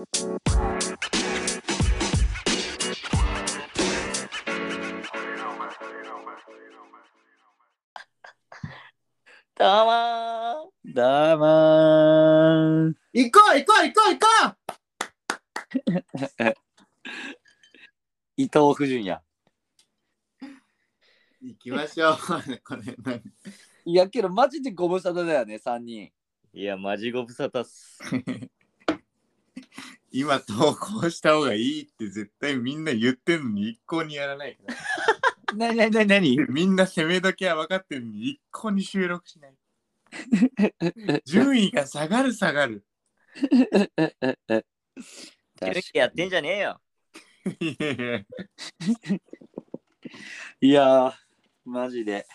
どうもーどうもー行こう行こう行こう行こ 伊藤夫人や。う行きましょう。これ何？いやけどマジでご無沙汰だよね、3人。いや、マジご無沙汰っす。今投稿した方がいいって絶対みんな言ってんのに一向にやらないから。なになになに？なにみんな攻め時は分かってるのに一向に収録しない。順位が下がる下がる。やる気やってんじゃねえよ。いやいやいやー、マジで。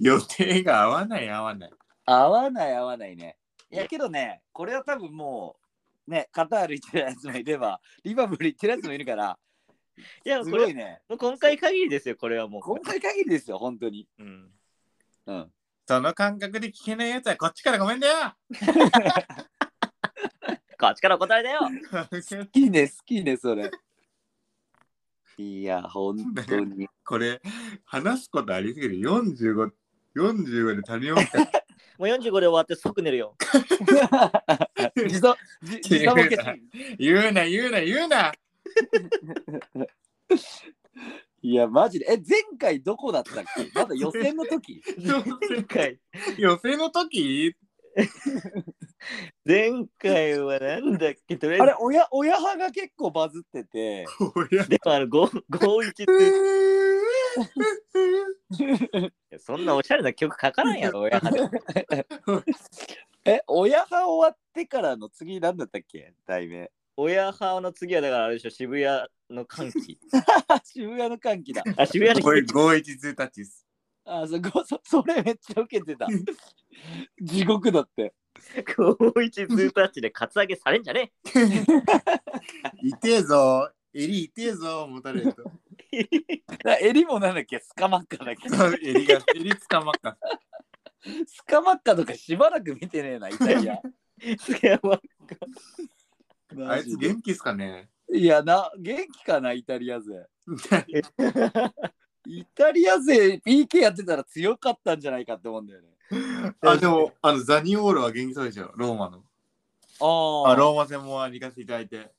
予定が合わない合わない。合わない合わないね。いやけどね、これは多分もう、ね、カタール行ってるやつもいれば、リバプール行ってるやつもいるから、いや、すごいね。もう今回限りですよ、これはもう。今回限りですよ、本当に。うん。うん。その感覚で聞けないやつはこっちからごめんだよ。こっちからお答えだよ。好きね、好きね、それ。いや、本当に。これ話すことありすぎる。45、45で足りないから。もう45で終わって即寝るよ。時差、じ時差ボケ言うな言うな言うな。いや、マジで。え、前回どこだったっけ？まだ予選の時？前回、予選の時？前回はなんだっけ、とりあえあれ、親、親派が結構バズってて、でもあの、5 51って、そんなおしゃれな曲書かないやろ、親派で。え、親派終わってからの次なんだったっけ？題名。親派の次はだからあれでしょ、渋谷の歓喜。渋谷の歓喜だ。あ、渋谷のこれ512タッチです。あそこそ、それめっちゃ受けてた。地獄だって。51ツータッチでカツアゲされんじゃね痛えぞ。襟痛えぞ、持たれると。な襟もなんだっけ？スカマッカだっけ？襟が、襟つかまっか。スカマッカとかしばらく見てねえな、イタリア。えすげえわあいつ元気っすかね？いやな、元気かな、イタリア勢。イタリア勢 PK やってたら強かったんじゃないかって思うんだよね。あ、でも、あの、ザニオールは元気そうでしょ、ローマの。ああ、ローマ戦も行かせていただいて。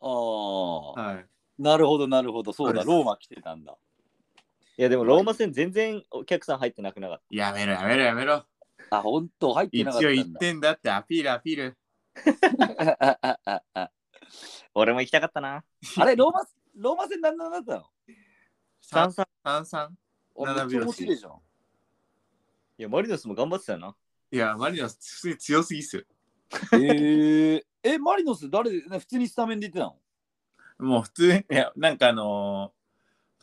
ああ、はい。なるほど、なるほど。そうだ、そうですローマ来てたんだ。いやでもローマ戦全然お客さん入ってなくなかっやめろやめろやめろ。あ、本当？入って一なかった応1んだ。点だってアピールアピール。た。俺も行きたかったな。あれ、ローマ、ローマ戦何なんだったの？三三三三あめっちゃ面白いじゃん。いや、マリノスも頑張ってたよな。いや、マリノス普通に強すぎっすよ。えー、え、マリノス誰で、ね、普通にスタメンで言ってたの？もう普通に、いや、なんかあの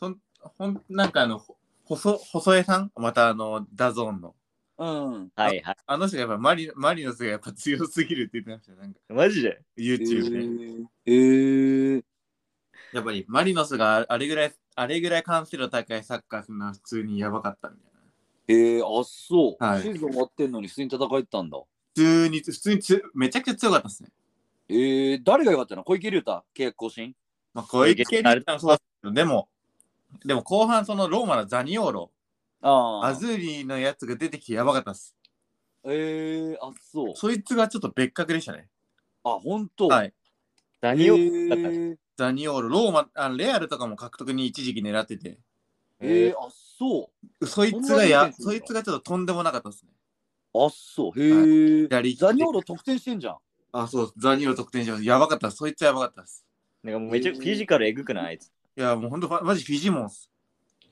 ー、ほん、ほん、なんかあの、ほ細、細江さん？またあの、 DAZN の。うん。はいはい。あの人がやっぱマリマリノスがやっぱ強すぎるって言ってましたよ。なんかマジで？え YouTube で。ー、えー、やっぱりマリノスがあれぐらい、あれぐらい完成度高いサッカーするのは普通にやばかったみたいな。えー、あ、そう。はいシーズン終わってんのに普通に戦えてたんだ。普通に、普通につめちゃくちゃ強かったですね。えー、誰が良かったの？小池龍太契約更新まあ、小池リーもそうですけど、でも、でも後半そのローマのザニオーロ、あアズーリのやつが出てきてやばかったです。えー、あ、そう。そいつがちょっと別格でしたね。あ、本当？はい。何を、えー、ザニオーロ、ローマ、あのレアルとかも獲得に一時期狙ってて、えー、あ、そう。そいつがやに、そいつがちょっととんでもなかったですね。あ、そう。へえ、ザニオーロ得点してんじゃん。あ、そう、ザニオーロ得点します。やばかった。そいつはやばかったです。なんかもうめちゃフィジカルえぐくない？あいつ。いや、もうほんと、マジフィジモンっす。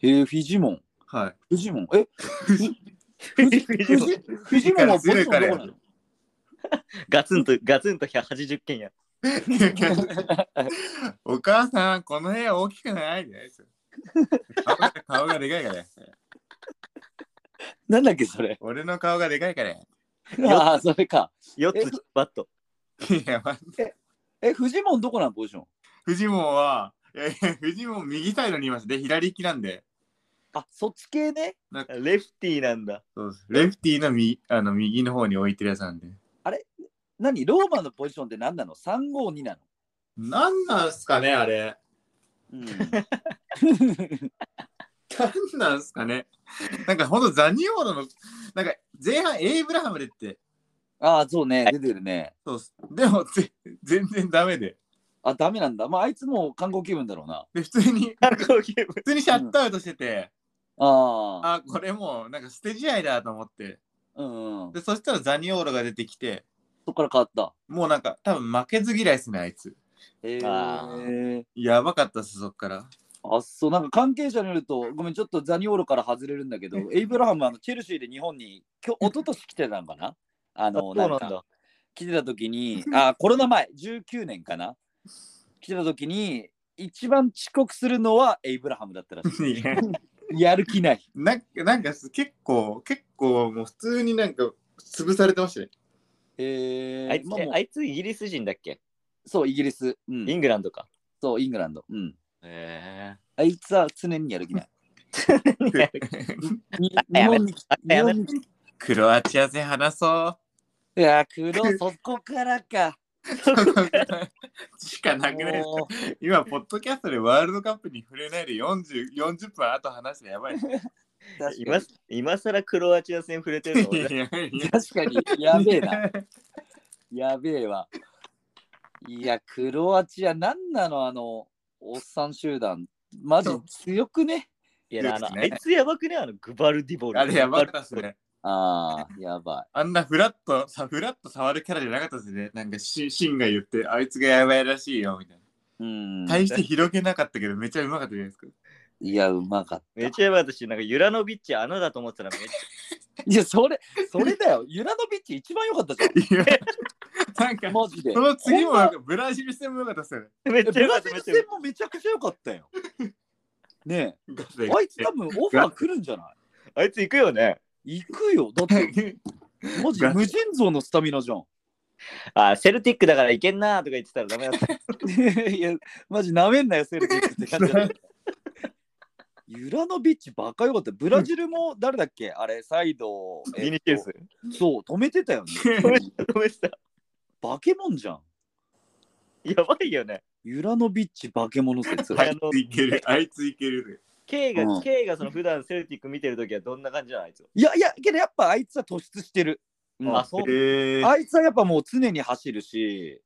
へえ、フィジモン？はい。フィジモン？え、フィジフィジフィジフィジモンはポジションどこなのガツンと、ガツンと180件や。お母さん、この部屋大きくない？ですよ。顔が顔がでかいから。なんだっけ、それ？俺の顔がでかいから。ああ、それか。4つバット。いや、まえ、フジモンどこなのポジション？フジモンは、いやいや、フジモン右サイドにいますね。左利きなんで。あ、そっち系ね？レフティーなんだ。そうですレフティーの右あの右の方に置いてるやつなんで。何？ローマのポジションって何なの ?352 なの？なんなんすかね、あれ。うん、なんなんすかね。なんかほんとザニオーロの、なんか前半エイブラハムでって、ああ、そうね、出てるね。そう。でもぜ 全然ダメで。あ、ダメなんだ。まあ、あいつもう観光気分だろうな。で、普通に、観光ゲーム普通にシャットアウトしてて、ああ。あ、これもうなんか捨て試合だと思って。うん、うん。で、そしたらザニオーロが出てきて、そこから変わった。もうなんか多分負けず嫌いですね、あいつ。へあえ。やばかったっす、そっから。あ、そう、なんか関係者によると、ごめん、ちょっとザニオールから外れるんだけど、エイブラハムはあのチェルシーで日本に、今日、一昨年来てたのかな？ああの、そうなんかだ。来てた時に、あ、コロナ前、19年かな？来てた時に、一番遅刻するのはエイブラハムだったらしいやる気ない。なんかなんかす結構、結構もう普通になんか潰されてましたね。えー、あいつまあいつイギリス人だっけ？そう、イギリス。うんイングランドか。そう、イングランド。うん。へあいつは常にやる気ない。日本に来あ日やめ本クロアチア戦話そう。いや、黒、そこからか。しかなくないですもう今、ポッドキャストでワールドカップに触れないで 40, 40分後話してやばい。今今更クロアチア戦触れてるの俺いやいにや確かに、やべえな。やべえわ。いや、クロアチア、なんなの、あの、おっさん集団。マジ強くね？いやあの、あいつやばくね？あのグバルディボル。あれやばかったっすね。ああ、やばあんなフラット、さフラット触るキャラじゃなかったですね。なんかシシンが言って、あいつがやばいらしいよみたいい。うん。な。大して広げなかったけど、めっちゃうまかったじゃないですか。いや、うまかった。めっちゃやばかったし、なんかユラノビッチあのだと思ってたらめっちいや、それ、それだよ。ユラノビッチ一番良かったじゃいやなんかん。、マジで。その次もブラジル戦もよかったっすよね。ゃめっちゃかった。めっちゃラジル戦もめちゃくちゃ良かったよ。ねえ、あいつ多分オファー来るんじゃない？あいつ行くよね。行くよ。だって、マジ無尽蔵のスタミナじゃん。あ、セルティックだからいけんなとか言ってたらダメだった。いや、マジなめんなよ、セルティックって感じだった。ユラノビッチバカよかった。ブラジルも誰だっけ？あれ、サイド。ビニシウス。そう、止めてたよね。止めた止めてた。バケモンじゃん。やばいよね。ユラノビッチバケモノ説。あいついける、あいついける。K が、うん K がその普段セルティック見てるときはどんな感じなのあいつは。いやいや、けどやっぱあいつは突出してる。うんあ、そう。えー、あいつはやっぱもう常に走るし、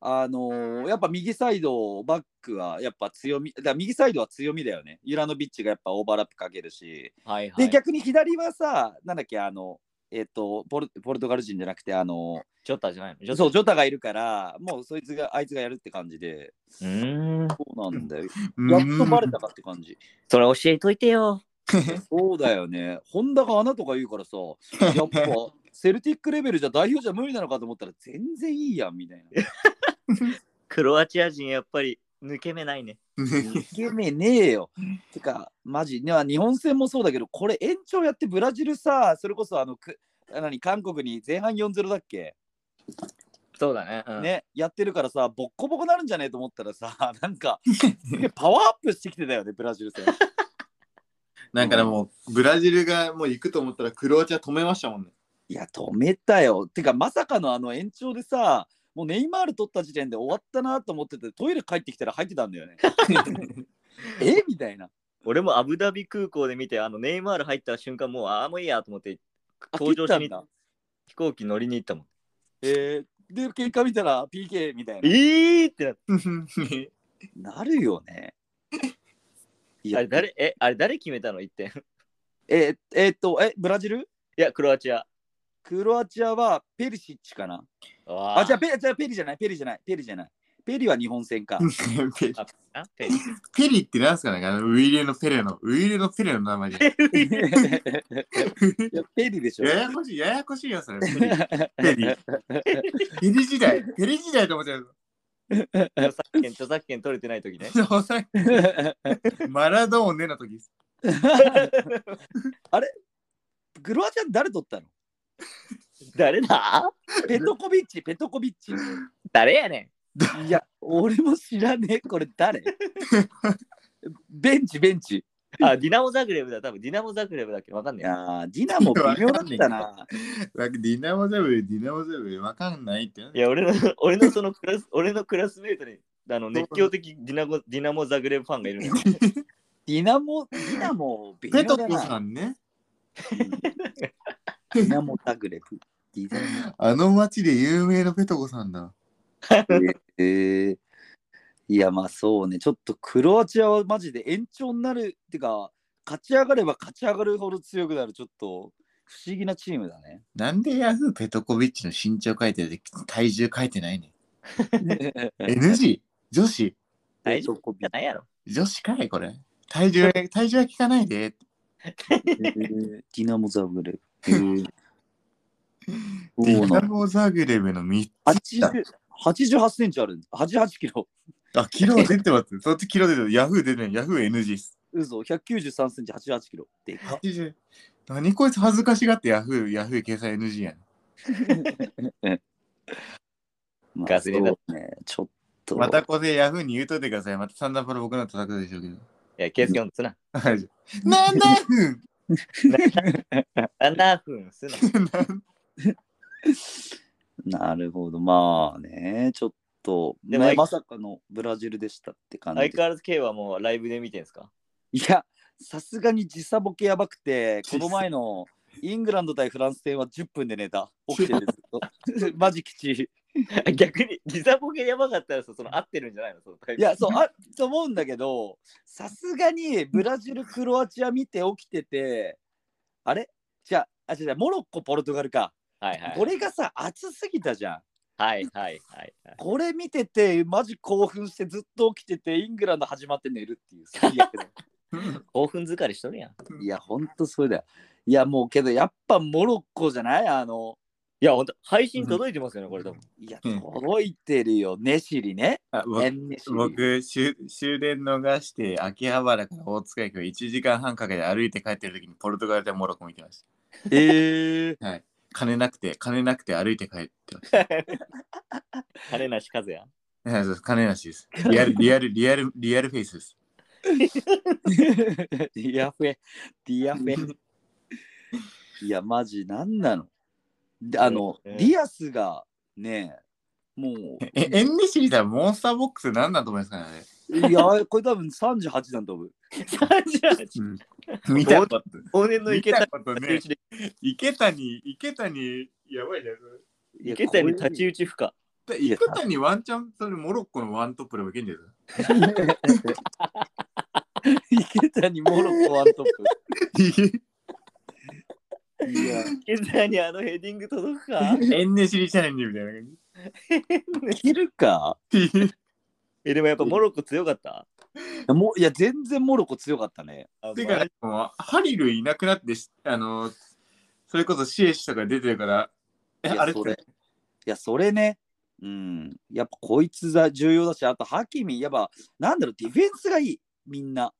あのーやっぱ右サイドバックはやっぱ強み、だから右サイドは強みだよね。ユラノビッチがやっぱオーバーラップかけるし、はいはい。で、逆に左はさ、なんだっけ、あの、えっ、とポル、ポルトガル人じゃなくて、あの、ジョッタじゃないの？ジョッタそう、ジョタがいるから、もうそいつが、あいつがやるって感じで、うーん。そうなんだよ。うんやっとバレたかって感じ。それ教えといてよ。そうだよね。ホンダが穴とか言うからさ、やっぱセルティックレベルじゃ代表じゃ無理なのかと思ったら全然いいやんみたいな。クロアチア人やっぱり抜け目ないね。イケメンねえよ。てか、マジ、ね、日本戦もそうだけど、これ延長やってブラジルさ、それこそあの、く何韓国に前半4-0だっけ、そうだね。うん、ね、やってるからさ、ボッコボコなるんじゃねえと思ったらさ、なんか、パワーアップしてきてたよね、ブラジル戦。なんかでも、ブラジルがもう行くと思ったらクロアチア止めましたもんね。いや、止めたよ。てか、まさかのあの延長でさ、もうネイマール取った時点で終わったなと思ってて、トイレ帰ってきたら入ってたんだよね。え？みたいな。俺もアブダビ空港で見て、あのネイマール入った瞬間、もうああ、もういいやと思って、あ登場しに切ったんだ。飛行機乗りに行ったもん。えー、で、結果見たら PK みたいえな。ーってなって なるよね。い あれ誰？え、あれ誰決めたの ?1 点。いえーえーっと、え、ブラジル？や、クロアチア。クロアチアはペリシッチかな？ああ、じゃあペじゃあペリじゃない、ペリじゃない、ペリじゃない。ペリは日本戦か。ペああペペリってなんすかね？あのウイレのペレの、ウイレのペレの名前で。いやペリでしょ。ややこしい、ややこしいよ、それ。ペリ。ペリ。ペリ時代、ペリ時代と思っちゃう。著作権、著作権取れてない時ね。マラドーネの時です。クロアチア誰取ったの？誰だ？ペトコビッチ、ペトコビッチ。誰やねいや、俺も知らねえ、これ誰？ベンチ、ベンチ。ん。あ、ディナモザグレブだ。多分ディナモザグレブだっけ？わかんねえ。いやー、ディナも微妙だったな。ディナモザブル、ディナモザブル、わかんないって。いや、俺の、俺のそのクラス、俺のクラスメイトにあの熱狂的ディナゴディナモザグレブファンがいるのよ。ディナモ、ディナモ、微ペトコさんね。ディナモタグレフ。ディナあの街で有名なペトコさんだ。モ。えー、いや、まあそうね。ちょっとクロアチアはマジで延長になる。ってか、勝ち上がれば勝ち上がるほど強くなる。ちょっと不思議なチームだね。なんでヤフーペトコビッチの身長書いてるで体重書いてないねん。NG? 女子？大丈夫じゃないやろ。女子かいこれ。体重、体重は聞かないで。えーディナモザグレフ。えーディナそうなのモザグレブの3つだ。80 88センチある。88キロ。あ、キロ出てます。そっちキロ出てる。ヤフー出てる。ヤフー NG っす。嘘、193センチ、88キロ。でかっ80何こいつ恥ずかしがってヤフー、ヤフー掲載 NG やん。まあガスレだそうね、ちょっと。またこれヤフーに言うといてください。またサンダーパロ僕の叩くでしょうけど。いや、ケース読んつな。はいなんだふん 7分すな。なるほど、まあね、ちょっと、ね、でも相まさかのブラジルでしたって感じで。相変わらず K はもうライブで見てんすか？いや、さすがに時差ボケやばくて、この前のイングランド対フランス戦は10分で寝た。起きてるずっと。マジきちい。逆に、時差ボケやばかったらさ、その合ってるんじゃないの？そのいや、そう、あと思うんだけど、さすがにブラジル、クロアチア見て起きてて、あれ？じゃあ、あ、違う違う、モロッコ、ポルトガルか。はいはい。これがさ、熱すぎたじゃん。はいはいはいはい。これ見てて、マジ興奮してずっと起きてて、イングランド始まって寝るっていう最悪だ。興奮疲れしとるやん。いや、ほんとそれだよ。いや、もうけど、やっぱモロッコじゃない？あの、いや、ほんと、配信届いてますよね、これ多分。いや、うん届いてるよ。ネシリね。あ僕エンネシリ。僕終、終電逃して、秋葉原から大塚駅を1時間半かけて歩いて帰ってる時にポルトガルでモロッコ見てましえー、た。はい。金なくて、金なくて歩いて帰ってました。金なし和也。はいそうです金なしです。リアル、リアル、リアル、リアルフェイスです。ディアフェ、ディアフェ。いや、マジ、なんなの？であの、うんディアスがね、もう、え、エンネシリさん、モンスターボックス何だと思いますかねいや、これ多分38なんと思う。38。見たこと往年の池谷ことね池谷、池谷、やばいじゃん。池谷太刀打ち不可。いや池谷ワンチャン、それモロッコのワントップでもいけんじゃな池谷モロッコワントップ。かいや、池谷あのヘディング届くか？エンネシリチャレンジみたいな感いけるか？じ。え、でもやっぱモロッコ強かった？もういや、全然モロッコ強かったね。てか、もうハリルいなくなってし、あの、それこそシエシとか出てるから、え、あれっいやそれて、いや、それね。うん。やっぱこいつが重要だし、あとハキミ、やっぱ、なんだろう、ディフェンスがいい、みんな。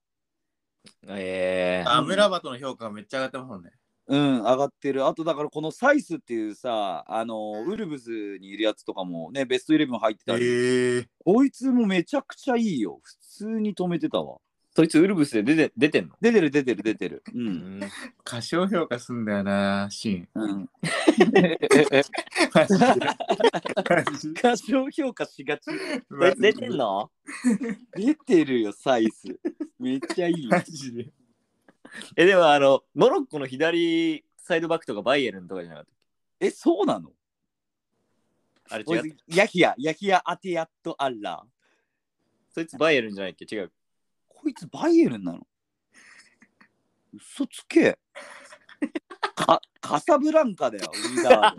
ええアムラバトの評価がめっちゃ上がってますもんね。うん、上がってる。あと、だからこのサイスっていうさ、あの、ウルブズにいるやつとかもね、ベストイレブン入ってたり、ええこいつもめちゃくちゃいいよ。普通に止めてたわ。そいつウルブスで出て出てんの？出てる、出てる、出てる。う。うんん。過小評価すんだよな、シーン。うん、過小評価しがち。出てんの？出てるよ、サイス。めっちゃいいよマ。ジで。え、でもあの、モロッコの左サイドバックとかバイエルンとかじゃなかったっえ、そうなの？けあれ違う。ヤヒヤ、ヤヒヤ・アティアット・アッラー。そいつバイエルンじゃないっけ？違う。こいつバイエルンなの？嘘つけ。かカサブランカだよ、ウィザ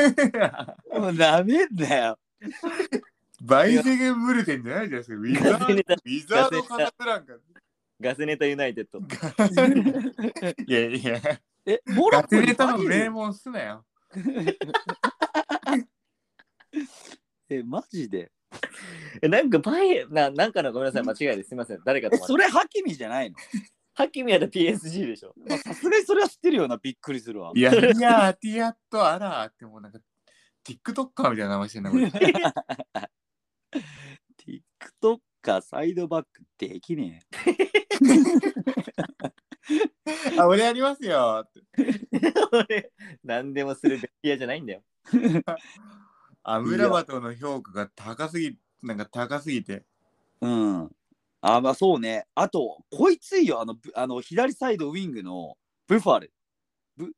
ード。もうダメだよ。バイセゲンブルテンじゃないじゃないですか。ウィザード、ウィザードカサブランカ。ガスネタユナイテッド。いやいや、え、モロッコにネタの名門すなよ。え、マジで？え、なんかバイななんかのごめんなさい、間違いです。すみません。誰かえ、と思ってそれハキミじゃないの？ハキミやった PSG でしょ。まあさすがにそれは知ってるよな、びっくりするわい。やいや、ティアットアラーってもうなんか、TikToker みたいな名前してんな、これ。TikToker サイドバックできね あ、俺やりますよって。俺、何でもするベティアじゃないんだよ。アムラバトの評価が高すぎなんか高すぎて。うん。あ、まあそうね。あと、こいついいよ。あの、ぶあの左サイドウィングのブファル。ブ、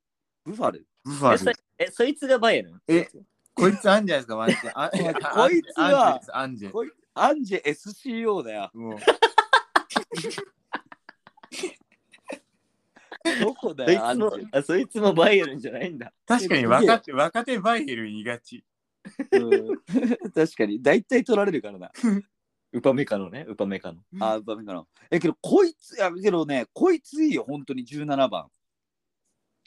ブファル？ブファルえそ。え、そいつがバイエルン？え、こいつあんじゃないですか、マジで。あこいつはアンジェですこいアンジェ SCO だよ。アンジェ。もう どこだそいよ。あそいつもバイエルンじゃないんだ。確かに若手若手バイエルンいがち。うん 確かに、大体取られるからな。ウパメカのね、ウパメカの。あ、ダメかな。え、けど、こいつ、いや、けどね、こいついいよ、本当に17番。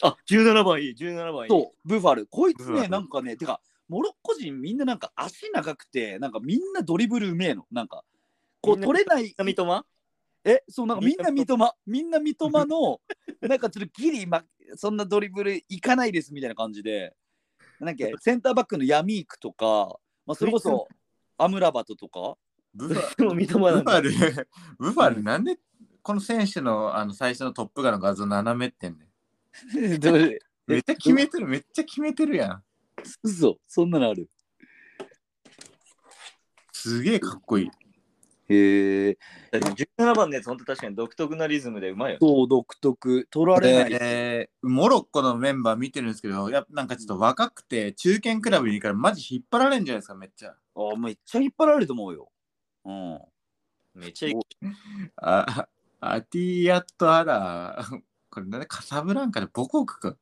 あ、17番いい、17番いい。そう、ブファル。こいつね、ブファルなんかね、てか、モロッコ人みんななんか足長くて、なんかみんなドリブルうめえの。なんか、こうみんな取れない。三笘え、そう、なんかみんな三笘、みんな三笘の、なんかちょっとギリ、ま、そんなドリブルいかないですみたいな感じで、なんかセンターバックのヤミークとか、まあ、それこそアムラバトとか、ブファ。ル、ブファル、なんでこの選手のあの最初のトップガンの画像斜めってんね めっちゃ決めてる、めっちゃ決めてるやん。嘘、そんなのある。すげえかっこいい。へえ、だって17番のやつ、ほんと確かに独特なリズムでうまいよ。そう、独特、取られない。えーモロッコのメンバー見てるんですけど、やっぱなんかちょっと若くて、中堅クラブにいるから、マジ引っ張られんじゃないですか、めっちゃ。あめっちゃ引っ張られると思うよ。うん。めっちゃいい。あ、アティヤットアラー、これなんでカサブランカで母国か。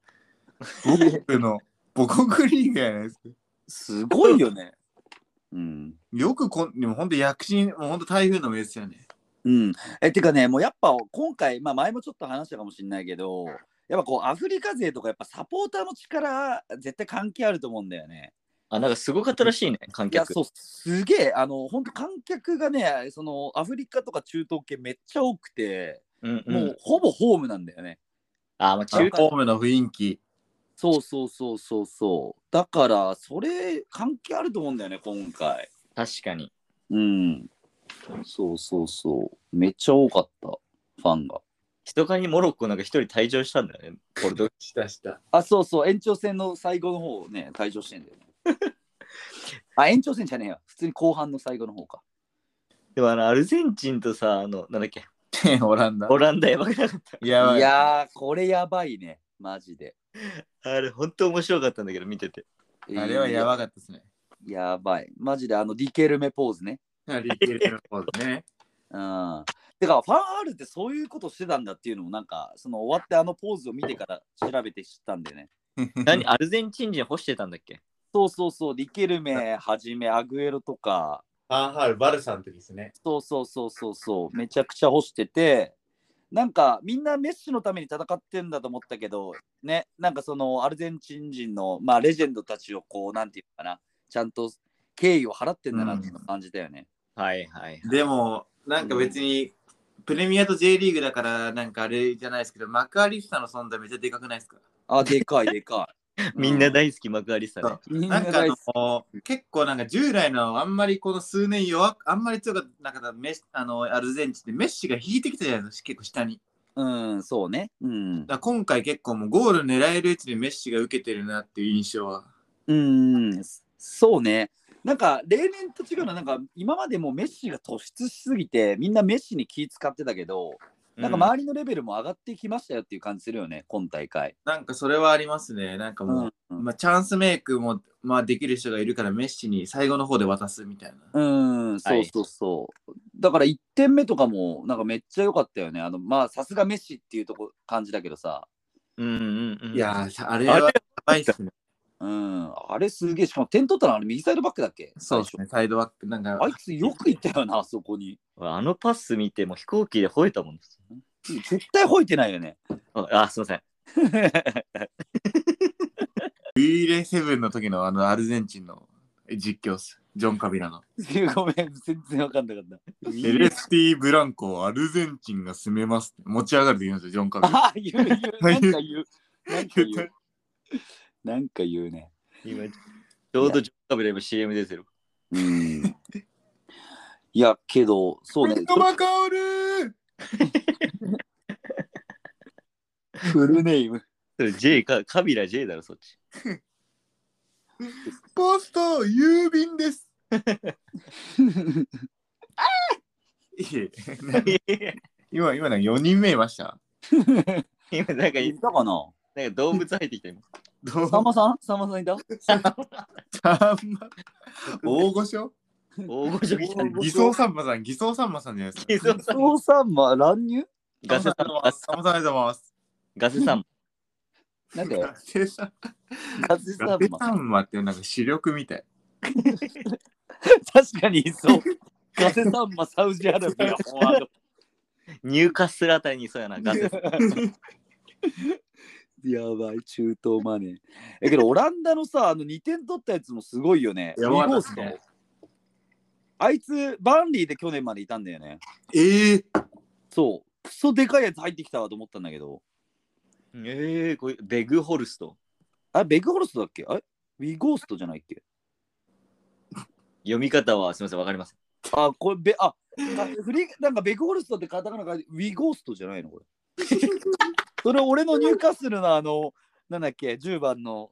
母国の母国リーグやないですか。すごいよね。うん。よくこん、でも本当躍進、もう本当台風の目ですよね。うん。え、てかね、もうやっぱ今回、まあ前もちょっと話したかもしれないけど、やっぱこうアフリカ勢とかやっぱサポーターの力絶対関係あると思うんだよね。あ、なんかすごかったらしいね、観いや、客。そう、すげえ、あの、本当観客がね、そのアフリカとか中東系めっちゃ多くて、うんうん、もうほぼホームなんだよね。あ、まあ中華ホームの雰囲気。そうそうそうそうそう。だから、それ関係あると思うんだよね、今回。確かに。うん。そうそうそう。めっちゃ多かった、ファンが。人かにモロッコなんか一人退場したんだよね。ポルトしたした。あ、そうそう、延長戦の最後の方ね、退場してんだよね。あ、延長戦じゃねえよ。普通に後半の最後の方か。でもあのアルゼンチンとさ、あの、なんだっけ、オランダ。オランダやばくなかった？い。いやー、これやばいね、マジで。あれ、本当面白かったんだけど、見てて。あれはやばかったですね。やばい。マジであのディケルメポーズね。リケルのポーズね。うん。てか、ファンアールってそういうことしてたんだっていうのも、なんか、その終わってあのポーズを見てから調べて知ったんでね。何？アルゼンチン人干してたんだっけ？そうそうそう、ディケルメはじめ、アグエロとか、ファンハール、バルサの時ですね。そうそうそうそうそう、めちゃくちゃ干してて、なんかみんなメッシのために戦ってんだと思ったけど、ね、なんかそのアルゼンチン人の、まあ、レジェンドたちをこう、なんていうのかな、ちゃんと敬意を払ってんだなって感じたよね。はいはい。でも、なんか別に、プレミアと J リーグだから、なんかあれじゃないですけど、マクアリスタの存在めっちゃでかくないですか？あ、でかいでか みんな大好きマクアリスタね。い。みんなかあなん大好きの結構なんか従来のあんまりこの数年弱くあんまり強かったなんかメッシあのアルゼンチンってメッシが引いてきたじゃないですか結構下にうん、そうね。うんだ。から今回結構もうゴール狙える位置でメッシが受けてるなっていう印象はうん、そうね。なんか例年と違うのはなんか今までもうメッシが突出しすぎてみんなメッシに気使ってたけど、なんか周りのレベルも上がってきましたよっていう感じするよね今大会。なんかそれはありますねなんかもう、うんまあ、チャンスメイクも、まあ、できる人がいるからメッシに最後の方で渡すみたいな、うん、そうそうそう。だから1点目とかもなんかめっちゃ良かったよね。あのまあさすがメッシっていうとこ感じだけどさ。うんうんうん。いやーあれはやばいっすねうん、あれすげえ。しかも点取ったのあれ右サイドバックだっけ？そうですねサイドバックなんかあいつよくいったよな、あそこに。あのパス見てもう飛行機で吠えたもん。絶対吠えてないよね。あ、あすいません。ウィーレセブンの時のあのアルゼンチンの実況っすジョン・カビラのごめん、全然わかんなかった。エレスティ・ブランコアルゼンチンが攻めます持ち上がるって言うんですよジョン・カビラ あ、言う言う、なんか言う。なんか言う。なんか言うね。今、ちょうどジョンカビラ今 CM 出てる。うん。いや、けど、そうね。トマカオルフルネーム。それ J か、カビラ J だろ、そっち。ポスト郵便です今、今の4人目いました。今なんかいたかな？なんか動物入ってきた今。どう？さんまさん？さんまさんいた？さんま大御所？大御所来た。偽装さんまさん、偽装さんまさんじゃないですか。偽装さんそうさんま乱入ガセさん、ガセさんまさんありがとうございます。ガセさん。なんで？ガセさんガセさガセんまさんまってなんか視力みたい。確かにいそう。ガセさんまサウジアラビアフォワード。ニューカッスルあたりにいそうやな、ガセさん。やばい、中東マネー。えけど、オランダのさ、あの2点取ったやつもすごいよね。やばかったウィゴーストですねあいつ、バーンリーで去年までいたんだよね。ええそう。クソでかいやつ入ってきたわと思ったんだけど。えー、これベグホルスト。あれ、ベグホルストだっけ？あれ？ウィゴーストじゃないっけ？読み方はすみません、わかります。あ、これ、べあ、あフリなんかベグホルストってカタカナがウィゴーストじゃないの？これ。それ俺のニューカッスルのあの、なんだっけ、10番の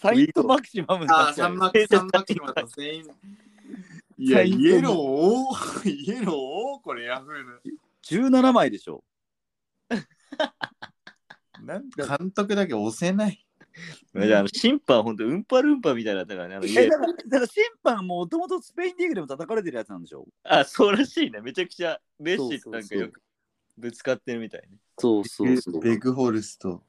サイントマキシマムあ、っちゃうサンマサンマキマと全員。いや、サイエロー？多イエロー？多これヤフーの。17枚でしょ。なん監督だけ押せない。じゃあ、あの審判、ほんと、うんぱるんぱみたいだったからね。あのえだからだから審判もともとスペインリーグでも叩かれてるやつなんでしょあ、そうらしいね。めちゃくちゃ、メッシとなんかよくぶつかってるみたいね。そうそうそう。ベグホルスト。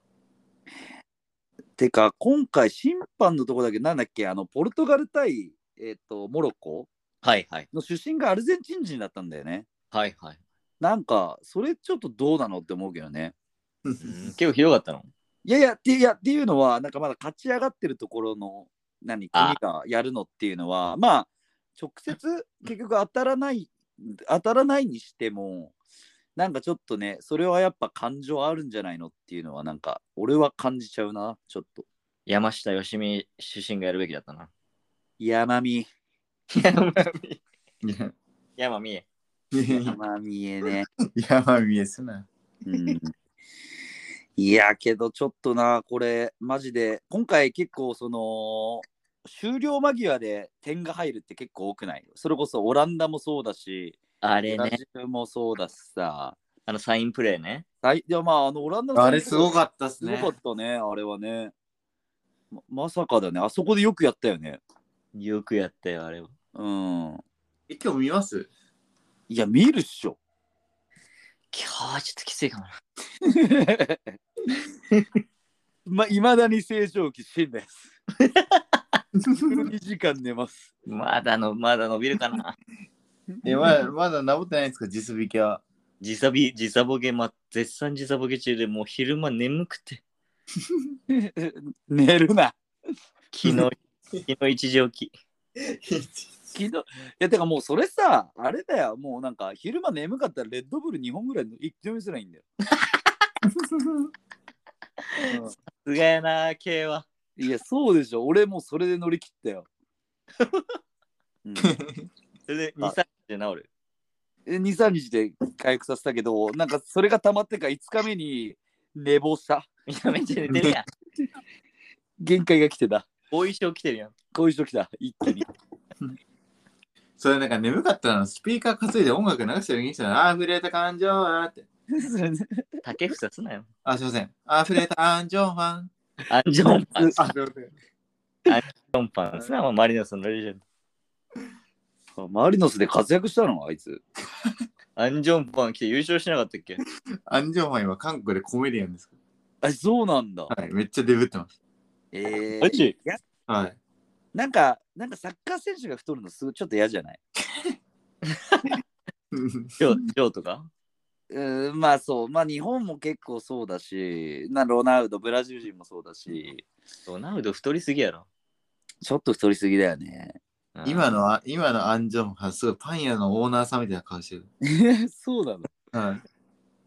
てか、今回審判のとこだけなんだっけ、あの、ポルトガル対、えっ、と、モロッコ？はいはい。の出身がアルゼンチン人だったんだよね。はいはい。なんか、それちょっとどうなのって思うけどね。うん結構ひどかったの？いやいや、っていやっていうのは、なんかまだ勝ち上がってるところの、何、国あがやるのっていうのは、まあ、直接結局当たらない、当たらないにしても、なんかちょっとね、それはやっぱ感情あるんじゃないのっていうのは、なんか、俺は感じちゃうな、ちょっと。山下よしみ出身がやるべきだったな。山見、山見。山見え。山見えね。山見えすな。うんいやけどちょっとなこれマジで今回結構その終了間際で点が入るって結構多くない？それこそオランダもそうだしあれね。ブラジルもそうだしさあのサインプレーね。はいいやまああのオランダのあれすごっかったっすねすご。かったねあれはねままさかだねあそこでよくやったよねよくやったよ、あれは。うんえ今日見ます？いや見るっしょ今日はちょっときついかもな。まいまだに成長期新です12時間寝ますまだの、まだ伸びるかな。え、まだ、まだ治ってないんですか？実引きは。時差び、時差ボケ、ま、絶賛時差ボケ中でもう昼間眠くて。寝るな昨日、昨日一時起き。昨日いやてかもうそれさあれだよもうなんか昼間眠かったらレッドブル2本ぐらい一気飲みすらいいんだよ、すがやな、K は。いやそうでしょ俺もうそれで乗り切ったよ、うん、それで2、3日で治る。23日で回復させたけどなんかそれが溜まってから5日目に寝坊しためちゃめちゃ寝てるやん。限界が来てた後遺症来てるやん。こういう人来た一気に それなんか眠かったのスピーカー担いで音楽流してるにしたら、あー、溢れた感情はって。竹房すなよ。あ、すいません。溢れた感情は。アンジョンパン、あ、すいません。アンジョンパンすな、マリノスのレジェンド。マリノスで活躍したの？あいつ。アンジョンパン来て優勝しなかったっけ？アンジョンマンは韓国でコメディアンです。あそうなんだ。はい、めっちゃデブってます。えー、マジ？はい。なんかなんかサッカー選手が太るのすごいちょっと嫌じゃない？ジョージョーとか？うーんまあそう。まあ日本も結構そうだしなロナウドブラジル人もそうだし。ロナウド太りすぎやろ。ちょっと太りすぎだよねうん今のあ、今のアンジョンマン、すごいパン屋のオーナーさんみたいな顔してる。そうなのはい。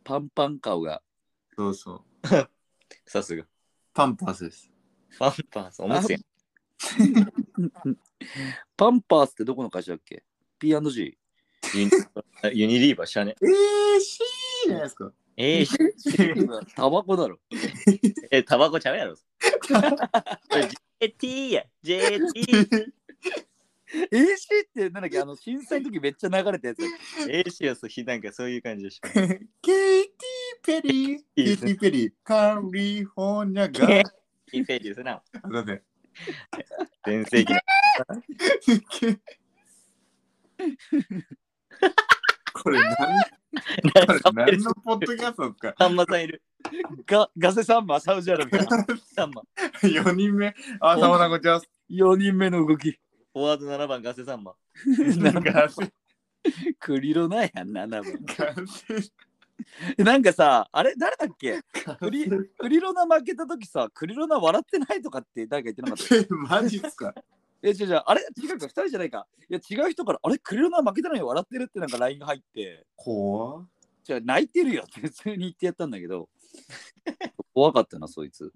パンパン顔がそうそう。さすが。パンパースです。パンパンス、おむつやん。パンパースってどこの会社だっけ ?P&G ユニユニリーバーしゃね。えー、しーじゃないですか？えー、タバコだろえ、タバコちゃうやろ。JT や、JT。AC ってなんだっけあの震災の時めっちゃ流れたやつだっ AC はそうひなんかそういう感じでしょ。ケイティ・ペリー、ケイティ・ペリー、カリフォルニアが。いいページですな。すいません。全盛期これ何？これ何のポッドキャストですか？さんまさんいる。けガガセサンバサウジアラビアさんま。?4 人目。あ、さまさんこんにちは。4人目の動きフォワード7番ガセさんま。なんかクリロナやん7番。ガセ。なんかさあれ誰だっけ？クリクリロナ負けた時さクリロナ笑ってないとかって誰か言ってなかった？えマジっすか？え違う違うあれ違うか2人じゃないか。いや違う人からあれクリロナ負けたのに笑ってるってなんか LINE が入って。怖。っじゃあ泣いてるよ。って普通に言ってやったんだけど。怖かったなそいつ。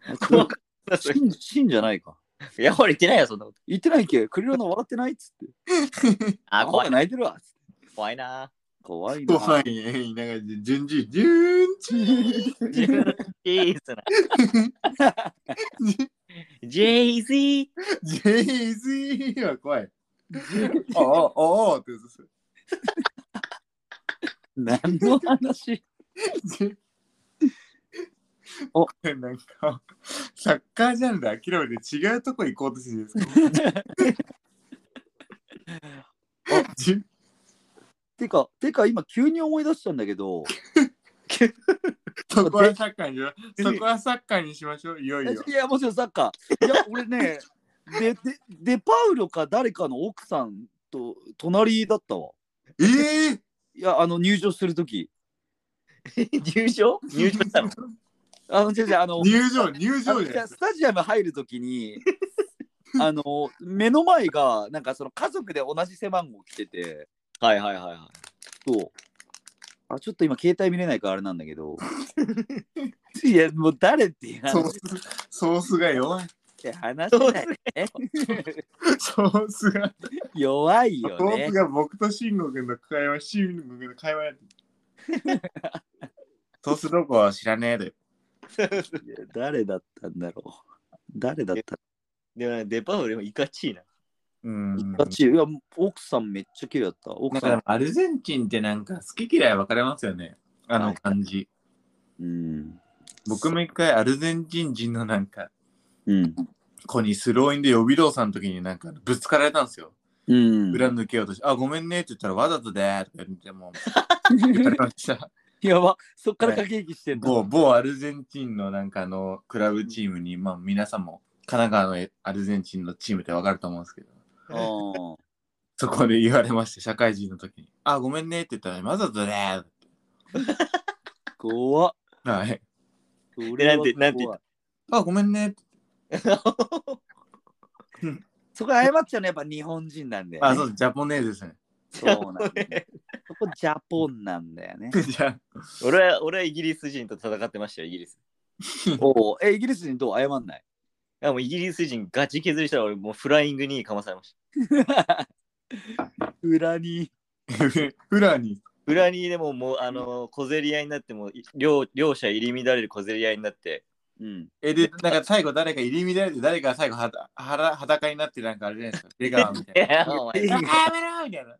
怖かった死んじゃないかいや、俺言ってないよ、そんなこと。言ってないっけ？クリロナ笑ってないっつって あ、怖いな。泣いてるわっつって怖いな。怖いな怖いね。言いながら、順次、順次。ジェイズな。ジェイズー。ジェイズーは怖い。ああ、ああってやつです何の話？お。こ れなんか、サッカージャンル諦めて違うとこ行こうとしてるんですか。あじてかてか今急に思い出したんだけど。そこはサッカーにしよう。そこはサッカーにしましょう。いよいよ。いやもちろんサッカー。いや俺ねででデパウロか誰かの奥さんと隣だったわ。ええいやあの入場するとき入場？入場したのあの違う違うあの入場、入あ場じゃあ。スタジアム入るときに あの目の前がなんかその家族で同じ背番号着ててはいはいはいはそうあちょっと今携帯見れないからあれなんだけど いやもう誰っていう話ソース、ソースが弱い。って話だよねソースが、弱いよソースねが僕と慎吾君の会話、慎吾君の会話や。ソースどこは知らねえで。誰だったんだろう誰だったい。でもね、デパウルもいかちいな。うん。あっちいや奥さんめっちゃ綺麗だった奥さんなんかでもアルゼンチンってなんか好き嫌い分かれますよね。あの感じ。うん僕も一回アルゼンチン人のなんかうん子にスローインで呼び道さんの時になんかぶつかられたんですよ。うん裏抜けようとして、あ、ごめんねって言ったらわざとでーとか言ってもう 言われました。やば そっから駆け引きしてん某の某アルゼンチンのなんかあのクラブチームに、まあ皆さんも神奈川のアルゼンチンのチームって分かると思うんですけど、あそこで言われました、社会人の時に。あ、ごめんねって言ったらわざとでーって。ー怖っはい。そでなんてなんて言っあ、ごめんねって。そこ謝っちゃうのやっぱ日本人なんだよ、ね、あ、そうです、ジャポネーズですね。そうなんだよねそこジャポンなんだよね じゃ俺は俺はイギリス人と戦ってましたよ、イギリス。おうえイギリス人どう謝んない？いやもうイギリス人ガチ削りしたら俺もうフライングにかまされました。裏にあ、フラに。フラニーでももうあの小競り合いになってもい両両者入り乱れる小競り合いになってうんえ、で、なんか最後誰か入り乱れて、誰か最後はだは裸になってなんかあれじゃないですか。出川みたいいやお前えな。やめろみたいな。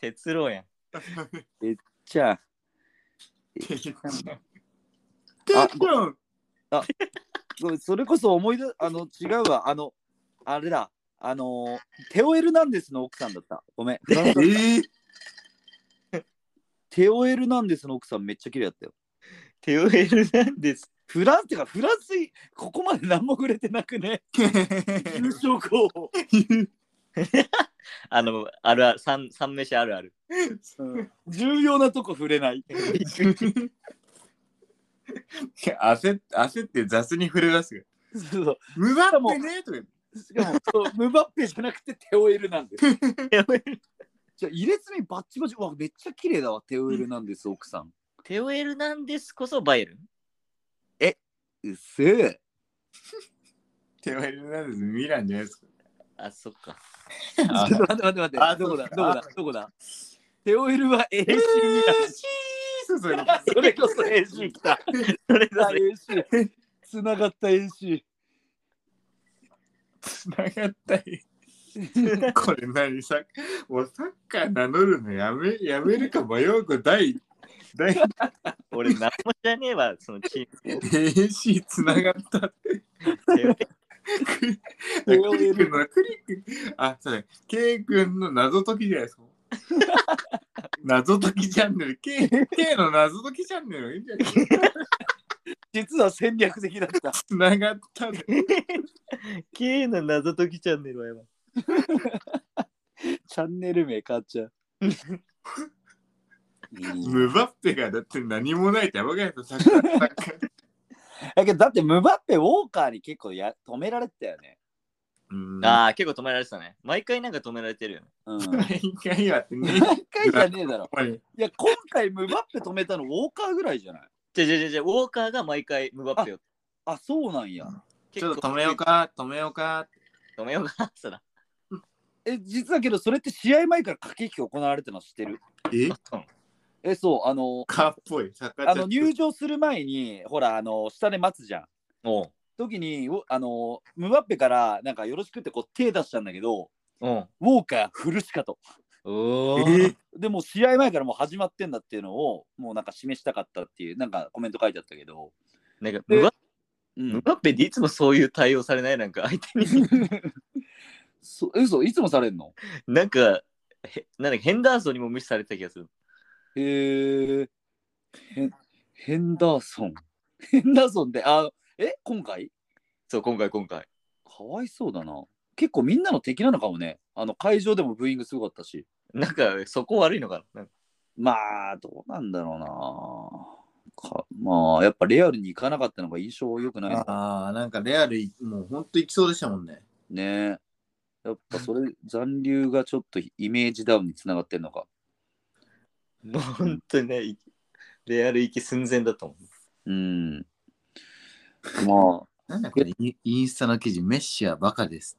鉄郎やん。じゃ。あテンシあョン。ごそれこそ思い出あの違うわ。あのあれだ。あのテオ・エルナンデスの奥さんだった。ごめん。えー、テオ・エルナンデスの奥さんめっちゃ綺麗だったよ。テオエルなんです。フランスってかフランスいここまで何も触れてなくね？優勝候補、あの、あるある、三三飯あるある。うん重要なとこ触れない 焦っ焦って雑に触れ出すよ。そうそうムバッペねとかしかもそうムバッペじゃなくてテオ・エルナンデステオエルじゃあ入れ墨バッチバチうわめっちゃ綺麗だわテオ・エルナンデス奥さんテオエルなんですこそバイエルン？うっせえ 手前でなんですミランじゃないですか。あ、そっか。ちょっと待って待って待って。あどこだ？どこだ？どこだ？テオ・エルは AC ミランそれこそ AC 来た。それだね AC つながった AC つながったり。これ何さ、もうサッカー名乗るのやめやめるか迷うか第、第。俺、何も知らねえわ、そのチーム。AC つながったって。クリックのクリ。あ、そうだ。K 君の謎解きじゃないですか。謎解きチャンネル。K, K の謎解きチャンネル。いいんじゃない？実は戦略的だった。つながったで。K の謎解きチャンネルはやばい。チャンネル名変わっちゃう。ムバッペがだって何もないってやばか？った。だけどだってムバッペウォーカーに結構や止められてたよね。うんああ、結構止められてたね。毎回なんか止められてるよね。うん。毎回はってね。何回じゃねえだろ。やっぱりいや、今回ムバッペ止めたのウォーカーぐらいじゃない？じゃじゃじゃじゃウォーカーが毎回ムバッペを。あ、そうなんや。ちょっと止めよう。か、止めようか。止めようか。そうだ。え、実だけどそれって試合前から駆け引き行われてるの知ってる？え？え、そう、あの、カっぽい。サッカーあの入場する前に、ほら、あの、下で待つじゃん。おう。時に、おあの、ムバッペから、なんかよろしくってこう手出したんだけど。ウォーカーフルシカと。おえーでもう試合前からもう始まってんだっていうのを、もうなんか示したかったっていう、なんかコメント書いてあったけど、なんかでムバうんム。バッペでいつもそういう対応されない？なんか相手に。そ嘘いつもされんの？なんか、へなんだっけヘンダーソンにも無視されてた気がする。へえヘンヘンダーソン。ヘンダーソンって、あ、え今回？そう、今回今回。かわいそうだな。結構みんなの敵なのかもね。あの会場でもブーイングすごかったし。なんか、そこ悪いのかな？なんかまあ、どうなんだろうな。かまあ、やっぱレアルに行かなかったのが印象良くないのああ、なんかレアルい、もう本当行きそうでしたもんね。ね。やっぱそれ、残留がちょっとイメージダウンにつながってんのか。もう本当にね、いレアル行き寸前だと思うん。まあ、なんだっけインインスタの記事、メッシはバカです。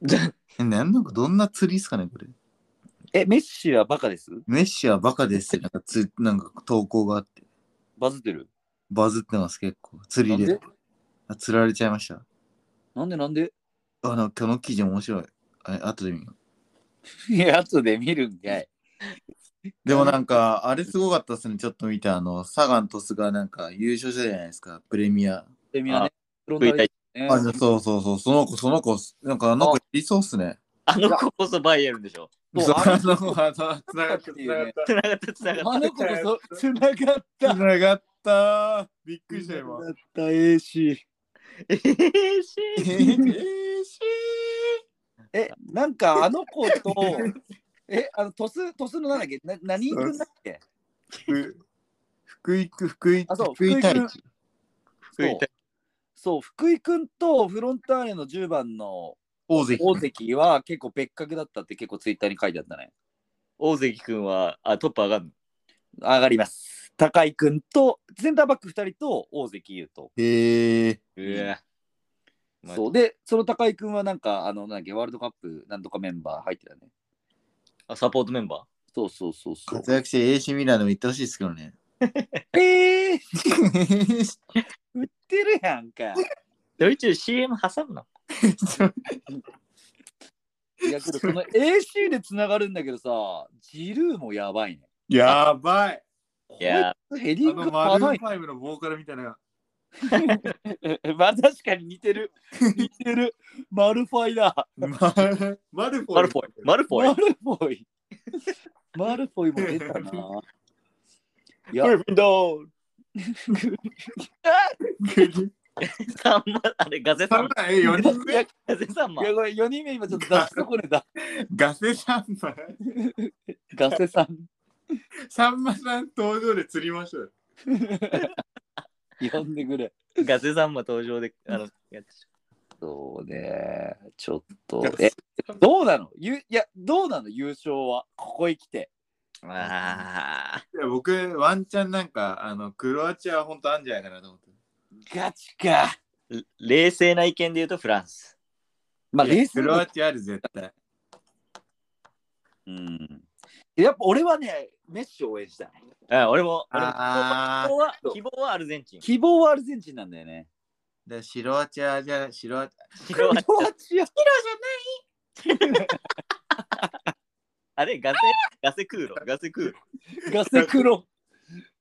う。じゃえなんだかどんな釣りですかね、これ。え、メッシはバカです？メッシはバカですってなんかつなんか投稿があって、バズってる？バズってます、結構。釣りで？あ釣られちゃいました。なんでなんで？あの、この記事面白い。あ後で見よう。いや、後で見るんかい。でもなんか、あれすごかったですね。ちょっと見て、あの、サガン鳥栖がなんか優勝したじゃないですか、プレミア。で、みんなね、フロン食いたいねあ、そうそうそう、その子、その子、なんか、なんか、いそうっすね。あの子こそバイエルンでしょ。そああの子、あの、つながった、つながった。つながったつながっあの子こそつながった。つながった。びっくりした、今。つながった AC。た。えー、しえーし え、なんかあの子と、え、あの、トス、トスのなんだっけ？な何君だっけ？ー福井く、福井、あそう福井太一。福井太そう、福井君とフロンターレの10番の大関。大関は結構別格だったって結構ツイッターに書いてあったね。大関君はあトップ上がるの？上がります。高井君と、センターバック2人と大関優と。へえ。うわまあそうで、その高井君はなんか、あの、なんだっけ、ワールドカップなんとかメンバー入ってたね。あサポートメンバそうそうそうそう。活躍して AC ミラーでも行ってほしいですけどね。えー、売ってるやんか。ー。ドイツ CM 挟むの？いやけどその AC でつながるんだけどさ、ジルーもやばいね。やばい。いやヘディンあのマルーングパない。5のボーカルみたいな。まあ確かに似てる。似てる。マルファイだ。マルマルフォイ。マルフォイ。マルフォイ。マルフォイ。マルフォイも出たな。いや、フィンドーサンマ、あれ、ガゼサンマ。え、4人目？ガゼサンマい。やこれ4人目今ちょっと出し損ねた。ガセサンマ。ガセさん。さんまさん登場で釣りましょうよ。呼んでくれ。ガゼサンマ登場で、あの、やってそうね。ちょっと。え、どうなの？ゆいや、どうなの？優勝は？ここへ来て。あいや僕、ワンチャンなんか、あの、クロアチアは本当あるんじゃないかなと思って。ガチか。ー冷静な意見で言うとフランス。まあ、いやレースクロアチアある、絶対。うん。やっぱ俺はね、メッシを応援したい。あ俺も、俺もあー希望は希望はアルゼンチン。希望はアルゼンチンなんだよね。で、シロアチアじゃ、シロアチ希望はクロアチア。あれガセガセ空路ガセ空路ガセクロ。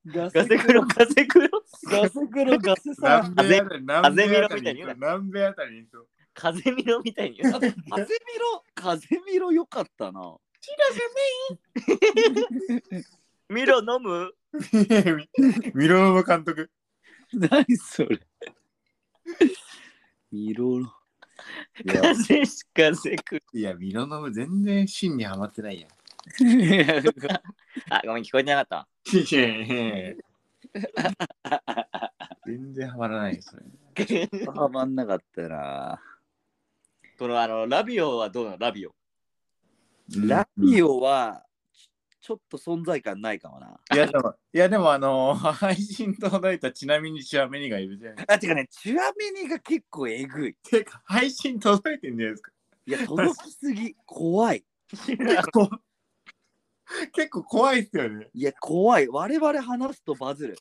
ガガセ空路ガセ空路ガセクロ、ガセさん。南米あたり、南米あたり風見ろみたいに言うな南米あたりにそう。風見ろみたいに言うな風見ろ、風見ろよかったな。見ろ飲むミロノブ監督。何それ。見ろ。いや風し風空いや、ミロノブ全然芯にはまってないやん。あごめん聞こえてなかった全然はまらないよ、それ。はまんなかったな。このあのラビオはどうなのラビオラビオはちちょっと存在感ないかもな。いやでも、いやでもあの配信届いたちなみにチュアメニがいるじゃん。あ、てかね、チュアメニが結構えぐい。てか、配信届いてんじゃないですか。いや、届きすぎ。怖い。こ結構怖いっすよね。いや、怖い。我々話すとバズる。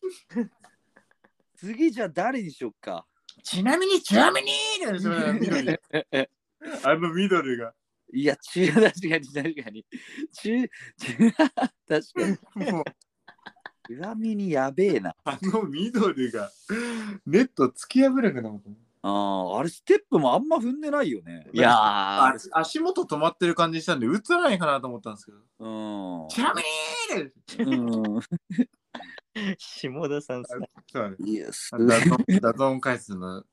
次じゃあ誰にしよっか。ちなみにチュアメニーだよそれ緑あのミドルが。いや、チュ確かに確かに。チュ、チュ 確かに。もう、チュアメニやべえな。あのミドルがネット突き破るかな思ったああ、あれステップもあんま踏んでないよね。いやあー足元止まってる感じしたんで、映らないかなと思ったんですけど。うん。チュアメニーうん。下田さんさそういや、すダゾーンダゾーン回数の。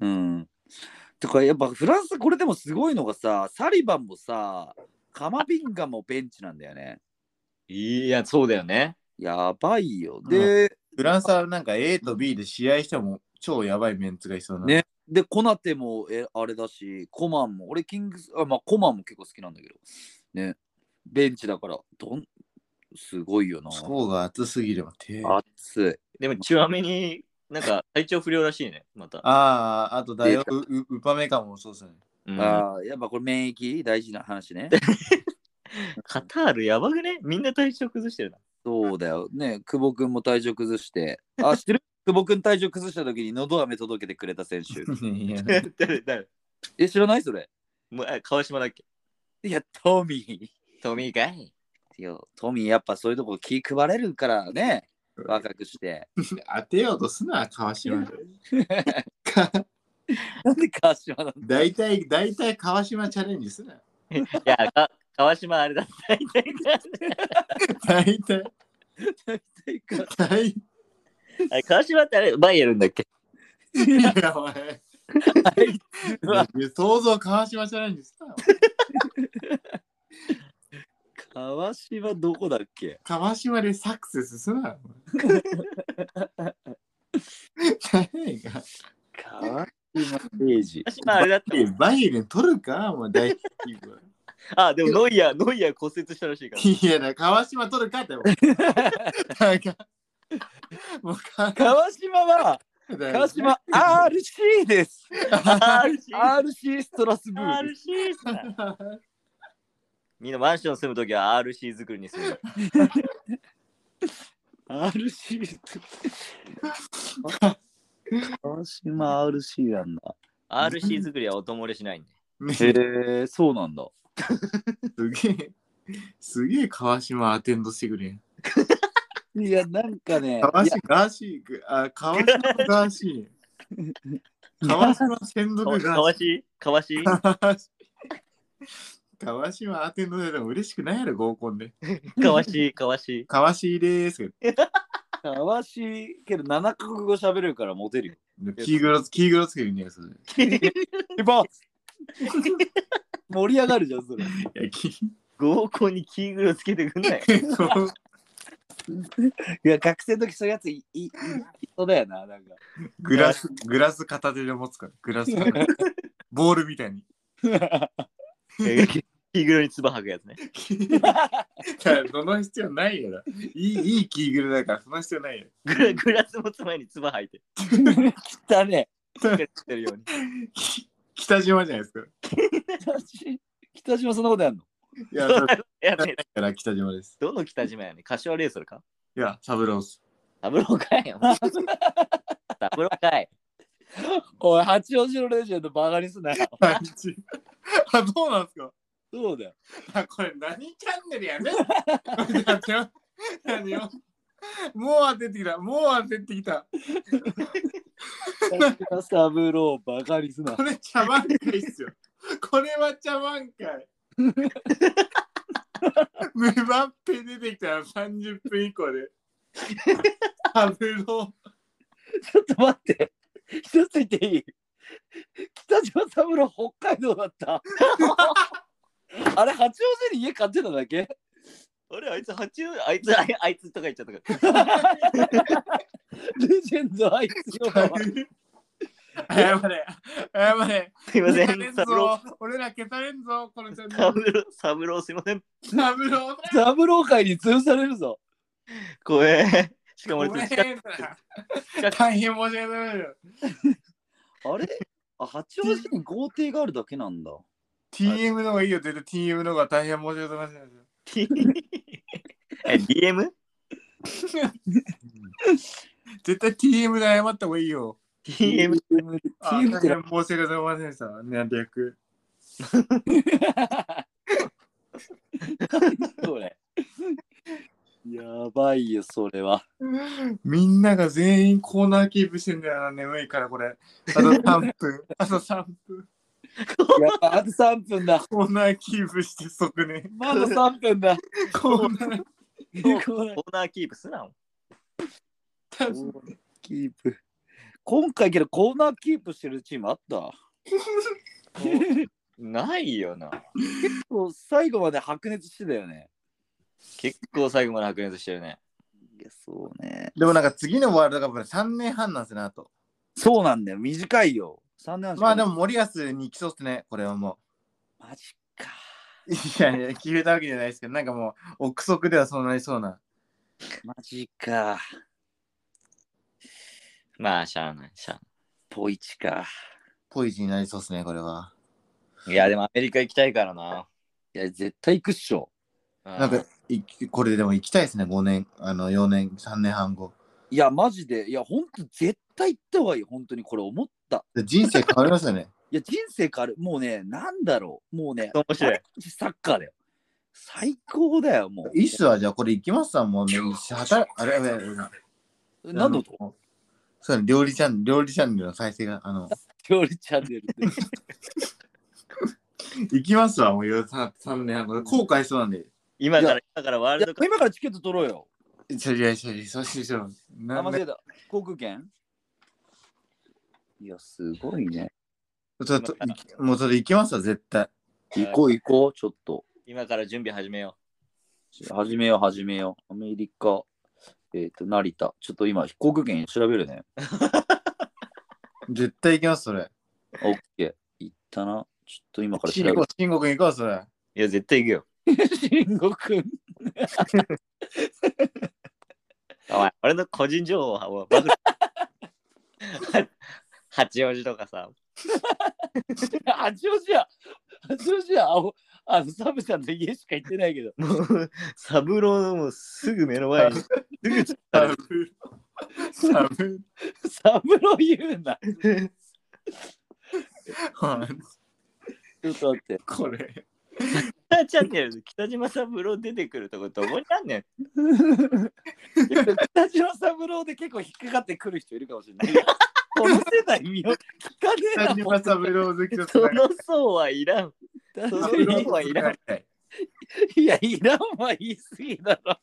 うん。とか、やっぱフランス、これでもすごいのがさ、サリバンもさ、カマビンガもベンチなんだよね。いやそうだよねやばいよ。で、フランスはなんか A と B で試合しても超やばいメンツがいそうな。ねで、コナテもえあれだし、コマンも、俺、キングス、あまあ、コマンも結構好きなんだけど、ね、ベンチだから、どん、すごいよな。層が厚すぎれば手。あ熱い。でもチュアメになんか体調不良らしいねまたあー、あとだよ、ううウパメカもそうですね。うんああ、やっぱこれ免疫大事な話ね。カタールやばくね？みんな体調崩してるなそうだよ。ね、久保君も体調崩して。あ、知ってる？久保君体調崩した時に喉飴届けてくれた選手。いや誰？誰？え、知らない？それ。もうあ川島だっけ？いや、トミー。トミーかいいやトミーやっぱそういうとこ気配れるからね。若くして。当てようとすな、川島。か なんで川島なんだ大体、大体川島チャレンジすな。いやか川島あれだ大体大体、大体か大あれ川島ってあれバイエルンだっけ？いや、お前。想像川島チャレンジすな。川島どこだっけ？川島でサクセスすな。誰が？川島ペジ。川島あれだってバイエルン取るか？もう大チームはあでもノイヤーノイヤー骨折したらしいから。いやだ、川島取るかって。もうなんかもうか川島は川島 RC です。RC RC ストラスブール。RC さみんなマンション住むときは RC 作りにする RC 川島 RC なんだ。RC 作りは音漏れしないんでねへえそうなんだ。すげえ、すげえ川島アテンドしてくれん。いや、なんかね、川島ガーシー、あ、川島ガーシー。川島専属ガー川シし川しー。川島？アテンドででも嬉しくないやろ、合コンで。川し川し川しでーす。川し、けど 7カ国語喋れるからモテるよ。キーグロ、キーグロつけるねそれ。いリバース盛り上がるじゃん、それ。や、キ合コンにキーグルつけてくんないー いや、学生の時そういうやついいいいそうだよな、なんか。グラス、グラス片手で持つから。グラス片手。ボールみたいに。キーグルに唾吐くやつねその必要ないよな。いいいいキーグルだから、その必要ないよ。グラグラス持つ前に唾吐いて汚ね。してるように北島じゃないですか。北島北島そんなことやんの？いや、だやねから北島です。どの北島やねん柏レイソルか？いや、サブロース。サブローかいよサブローかい おい、八王子のレジェンドバカにすなよ。あ、どうなんすか？そうだよ。あ、これ何チャンネルやね何よもう当ててきた。もう当ててきた。サブローバカにすなこ。れ茶番会っすよ。これは茶番会。ムバッペ出てきたら30分以降で。サブロちょっと待って。一つ言っていい？北島三郎北海道だった。あれ、八王子に家買ってただけ？あれ、あいつ、八王あいつ、あいあいつとか言っちゃったから。レジェンドあいつよ。ー。謝れ。謝れ。すいません。サブロぞ。俺ら消されんぞ。このチャンネサル。サブローすいません。サブローだ。サブロー界に潰されるぞ。怖え。しかも俺近く、な。大変申し訳ないよ。あれ？あ、八王子に豪邸があるだけなんだ。TM の方がいいよ。絶対 TM の方が大変申し訳ございません。え、DM? 絶対 TM で謝った方がいいよ。DM? あ大変 TM って申し訳ございませんでした。ね、略。それ。やばいよ、それは。みんなが全員コーナーキープしてんだよな。眠いからこれ。あと3分。あと3分。やばいあと3分だ。コーナーキープして即ね。まだ3分だ。コーナーコーナーコーナーキープすなの。キープ。今回けどコーナーキープしてるチームあった？ないよな。そう最後まで白熱してたよね。結構最後まで白熱してるね。いや、そうね。でもなんか次のワールドカップは3年半なんですね、あと。そうなんだよ。短いよ。3年半まあでも森保に行きそうっすね、これはもマジか。う。いやいや、決めたわけじゃないですけど、なんかもう、憶測ではそうなりそうな。マジか。まあ、しゃあない、しゃあポイチか。ポイズになりそうっすね、これは。ない。いや、でもアメリカ行きたいからな。いや、絶対行くっしょ。ななんか、いこれでも行きたいですね、5年、あの、4年、3年半後。いや、マジで。いや、ほんと絶対行った方がいい。本当にこれ思った。で人生変わりますよね。いや、人生変わる。もうね、なんだろう。もうね、面白い。サッカーだよ。最高だよ、もう。いいっすわ、じゃあこれ行きますわ、もうね、働あれ、あれ、あれ、何のとそうね、料理チャンネル、料理チャンネルの再生が、あの、料理チャンネルって。行きますわ、もう3年半後。後悔しそうなんで。今から、今からワールドカッ今からチケット取ろうよ。ちょいやいやいや、そうしよう。なあ、んで間違えた。航空券いや、すごいね。ちょっと、もうそれ行きますわ、絶対。プ、行こう行こう、ちょっと。今から準備始めよ始めよう、始めよう。アメリカ、えっ、と、成田。ちょっと今、飛行機券調べるね。絶対行きます、それ。オッケー。行ったな。ちょっと今から調べる慎吾、。慎吾君行こう、それ。う。いや、絶対行くよ。慎吾くん。おい、俺の個人情報は暴露八王子とかさ、八王子や。八王子や。あおあの、サブちゃんの家しか行ってないけど。もう、サブローのもうすぐ目の前に、すぐサブ、サブ、サブロ言うな。ちょっと待って。これ。北 チャンネルで北島三郎出てくるとこどこにあんねん？北島三郎で結構引っかかってくる人いるかもしれない。この世代見よ聞かねえな。北島三郎好きのその層はいらん。その層はいらん。いや、いらんは言い過ぎだろ。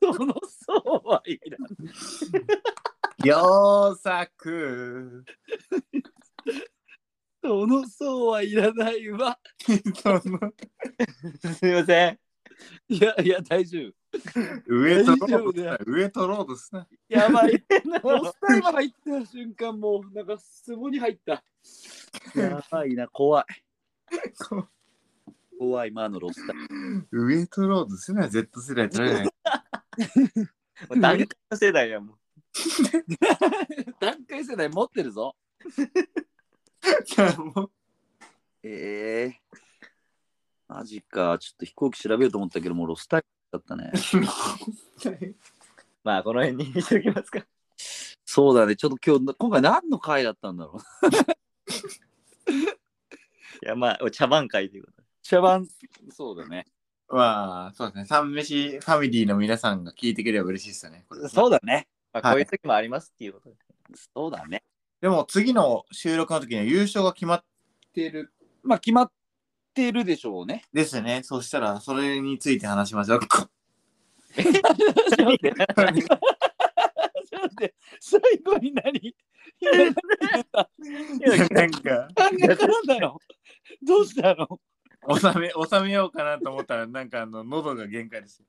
その層はいらん。良作。その層はいらないわ。すみません。いやいや、大丈夫。上取ろうと大丈夫だよすな。上取ろうとすな。やばい。ロスタイム入った瞬間、もうなんかツボに入った。やばいな、怖い。怖い、今のロスタ。上取ろうとすな。Z 世代取れない。も う段階の世代やもん。段階世代持ってるぞ。も うええマジか。ちょっと飛行機調べようと思ったけど、もうロスタイムだったね。まあ、この辺にしておきますか。そうだね。ちょっと今日、今回何の回だったんだろう。いや、まあ、茶番会ということで。茶番、そうだね。まあ、そうですね。三飯ファミリーの皆さんが聞いてくれれば嬉しいですよね。これそうだね。まあ、こういう時もありますっていうことで。そうだね。でも次の収録の時には優勝が決まってるまあ決まってるでしょうね。ですね。そしたら、それについて話しましょう。ちょっと待って。ちょっと待って。最後に何？なんか、なんだろうどうしたの？収め、収めようかなと思ったら、なんかあの、喉が限界です。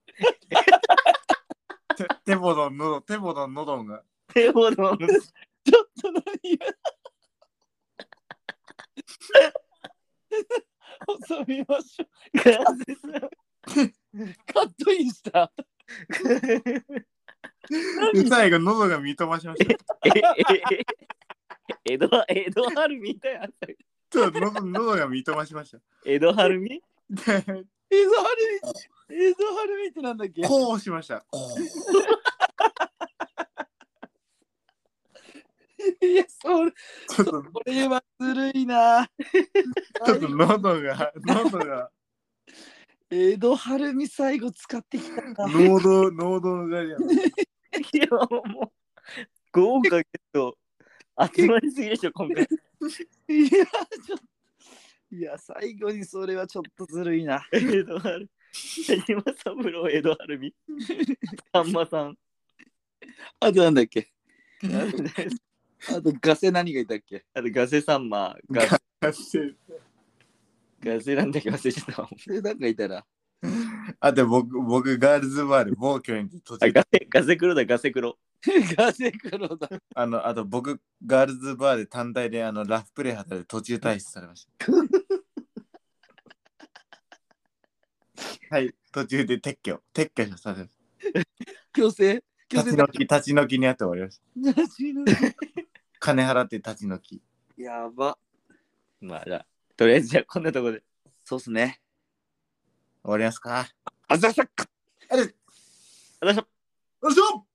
てテボドン、喉、テボドン、喉が。手ほどちょっと何収め ましょう。カットインした？で最後、喉が認ましました。ええ江戸江戸春みたいな。ちょっと喉喉が認ましました。江戸春みで、映像はるみ、映像はるみってなんだっけこうしました。こいや、それ、うちょっと、これはずるいな。ちょっと喉が、喉が、江戸晴美最後使ってきたな。濃度、濃度がや。いや、もう、豪華ゲスト集まりすぎでしょ、今回。いや、ちょっと。いや、最後にそれはちょっとずるいな。江戸春。田島三郎、江戸春み。さんまさん。あとなんだっけ？あ あとガセ何がいたっけ？とガセさんま、ガガセなんだっけ？忘れちゃったなんかいたら。あと僕、僕、ガールズバーで暴挙に途あ中ガセガセ黒だ、ガセ黒。ガセ黒だ。あの、あと僕、ガールズバーで単体であのラフプレイ働いて途中退出されました。はい、途中で撤去、撤去されまし強制？強た。制立ち退き、立ち退きにあって終わりました。立ち金払って立ち退き。やば。まあ、じゃあ、とりあえずじゃあ、こんなところで。そうっすね。終わりますかあざさっかあれ、よありがとうございましたいしょ